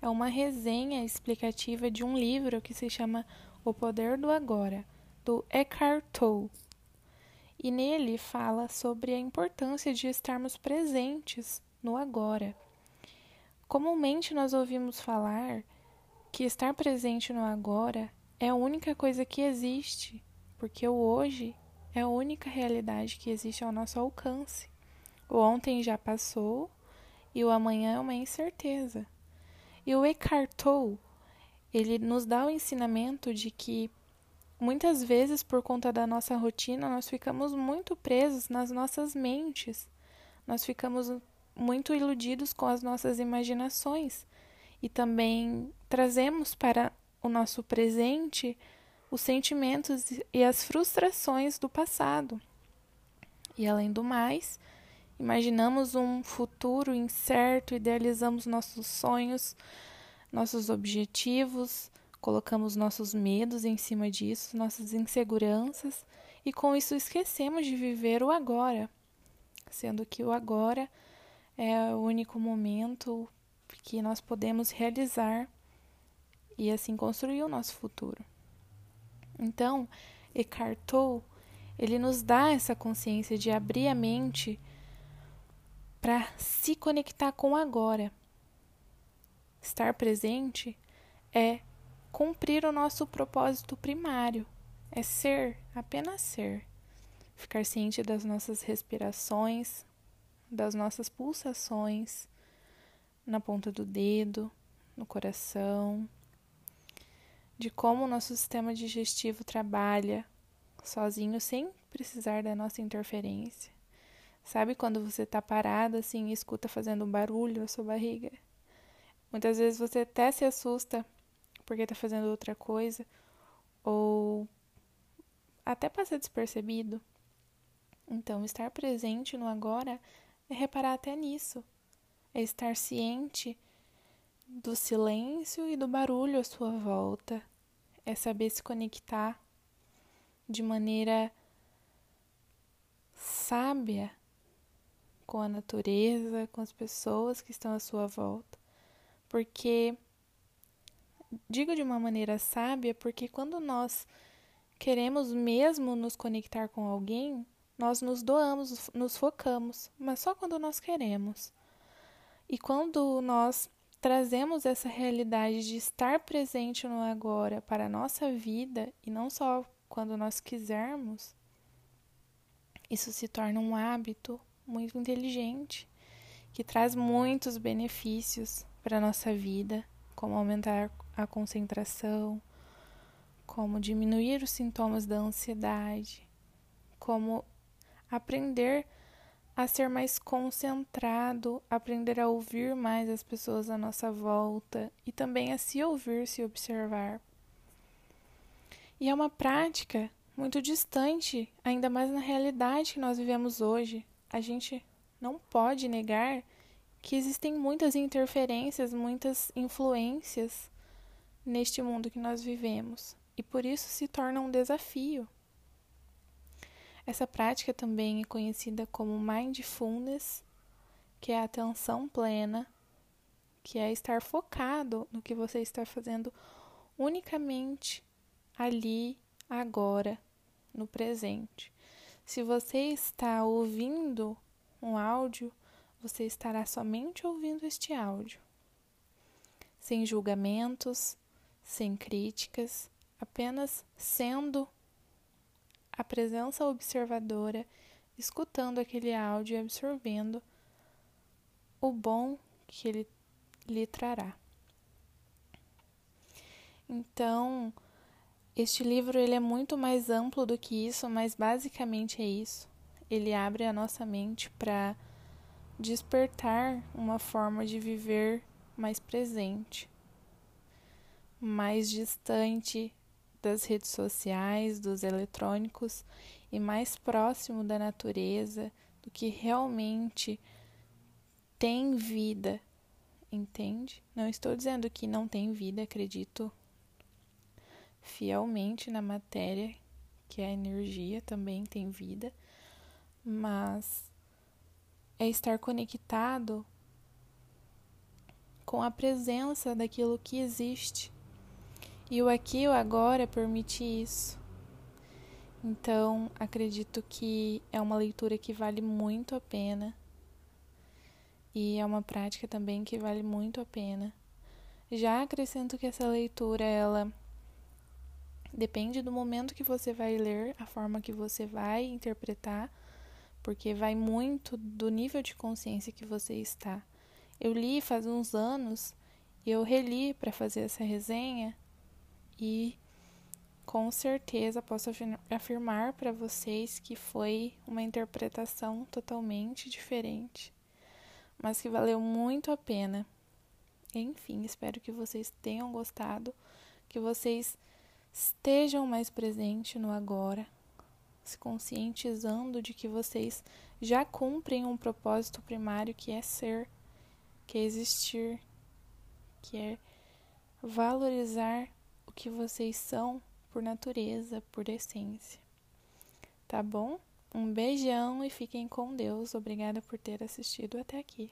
é uma resenha explicativa de um livro que se chama O Poder do Agora, do Eckhart Tolle. E nele fala sobre a importância de estarmos presentes no agora. Comumente nós ouvimos falar que estar presente no agora é a única coisa que existe, porque o hoje é a única realidade que existe ao nosso alcance. O ontem já passou e o amanhã é uma incerteza. E o Eckhart Tolle, ele nos dá o ensinamento de que muitas vezes por conta da nossa rotina nós ficamos muito presos nas nossas mentes. Nós ficamos muito iludidos com as nossas imaginações e também trazemos para o nosso presente os sentimentos e as frustrações do passado. E além do mais, Imaginamos um futuro incerto, idealizamos nossos sonhos, nossos objetivos, colocamos nossos medos em cima disso, nossas inseguranças, e com isso esquecemos de viver o agora, sendo que o agora é o único momento que nós podemos realizar e assim construir o nosso futuro. Então, Eckhart Tolle, ele nos dá essa consciência de abrir a mente para se conectar com agora. Estar presente é cumprir o nosso propósito primário, é ser, apenas ser. Ficar ciente das nossas respirações, das nossas pulsações, na ponta do dedo, no coração, de como o nosso sistema digestivo trabalha sozinho sem precisar da nossa interferência. Sabe quando você tá parado assim e escuta fazendo um barulho a sua barriga? Muitas vezes você até se assusta porque tá fazendo outra coisa ou até passa despercebido. Então, estar presente no agora é reparar até nisso. É estar ciente do silêncio e do barulho à sua volta. É saber se conectar de maneira sábia com a natureza, com as pessoas que estão à sua volta. Porque, digo de uma maneira sábia, porque quando nós queremos mesmo nos conectar com alguém, nós nos doamos, nos focamos, mas só quando nós queremos. E quando nós trazemos essa realidade de estar presente no agora para a nossa vida e não só quando nós quisermos, isso se torna um hábito, muito inteligente, que traz muitos benefícios para a nossa vida, como aumentar a concentração, como diminuir os sintomas da ansiedade, como aprender a ser mais concentrado, aprender a ouvir mais as pessoas à nossa volta e também a se ouvir, se observar. E é uma prática muito distante, ainda mais na realidade que nós vivemos hoje, a gente não pode negar que existem muitas interferências, muitas influências neste mundo que nós vivemos, e por isso se torna um desafio. Essa prática também é conhecida como mindfulness, que é a atenção plena, que é estar focado no que você está fazendo unicamente ali, agora, no presente. Se você está ouvindo um áudio, você estará somente ouvindo este áudio, sem julgamentos, sem críticas, apenas sendo a presença observadora, escutando aquele áudio e absorvendo o bom que ele lhe trará. Então, este livro ele é muito mais amplo do que isso, mas basicamente é isso. Ele abre a nossa mente para despertar uma forma de viver mais presente, mais distante das redes sociais, dos eletrônicos e mais próximo da natureza, do que realmente tem vida, entende? Não estou dizendo que não tem vida, acredito fielmente na matéria, que é a energia, também tem vida, mas é estar conectado com a presença daquilo que existe. E o aqui o agora permite isso. Então, acredito que é uma leitura que vale muito a pena. E é uma prática também que vale muito a pena. Já acrescento que essa leitura ela depende do momento que você vai ler, a forma que você vai interpretar, porque vai muito do nível de consciência que você está. Eu li faz uns anos e eu reli para fazer essa resenha e com certeza posso afirmar para vocês que foi uma interpretação totalmente diferente, mas que valeu muito a pena. Enfim, espero que vocês tenham gostado, que vocês estejam mais presentes no agora, se conscientizando de que vocês já cumprem um propósito primário que é ser, que é existir, que é valorizar o que vocês são por natureza, por essência. Tá bom? Um beijão e fiquem com Deus. Obrigada por ter assistido até aqui.